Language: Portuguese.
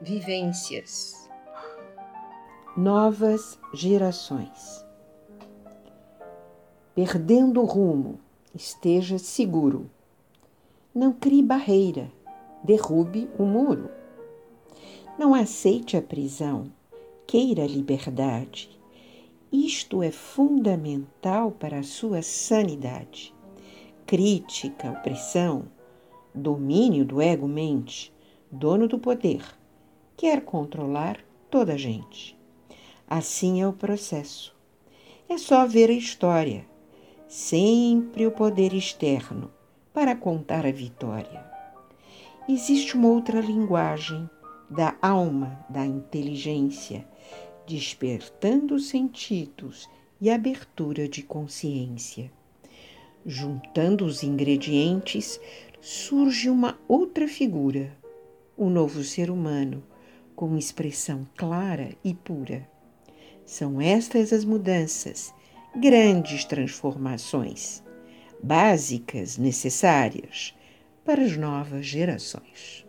vivências. Novas gerações. Perdendo o rumo, esteja seguro. Não crie barreira, derrube o muro. Não aceite a prisão, queira liberdade. Isto é fundamental para a sua sanidade. Crítica, opressão, domínio do ego-mente, dono do poder, quer controlar toda a gente. Assim é o processo. É só ver a história. Sempre o poder externo para contar a vitória. Existe uma outra linguagem da alma, da inteligência, despertando os sentidos e abertura de consciência. Juntando os ingredientes, surge uma outra figura, um novo ser humano, com expressão clara e pura. São estas as mudanças, grandes transformações, básicas, necessárias para as novas gerações.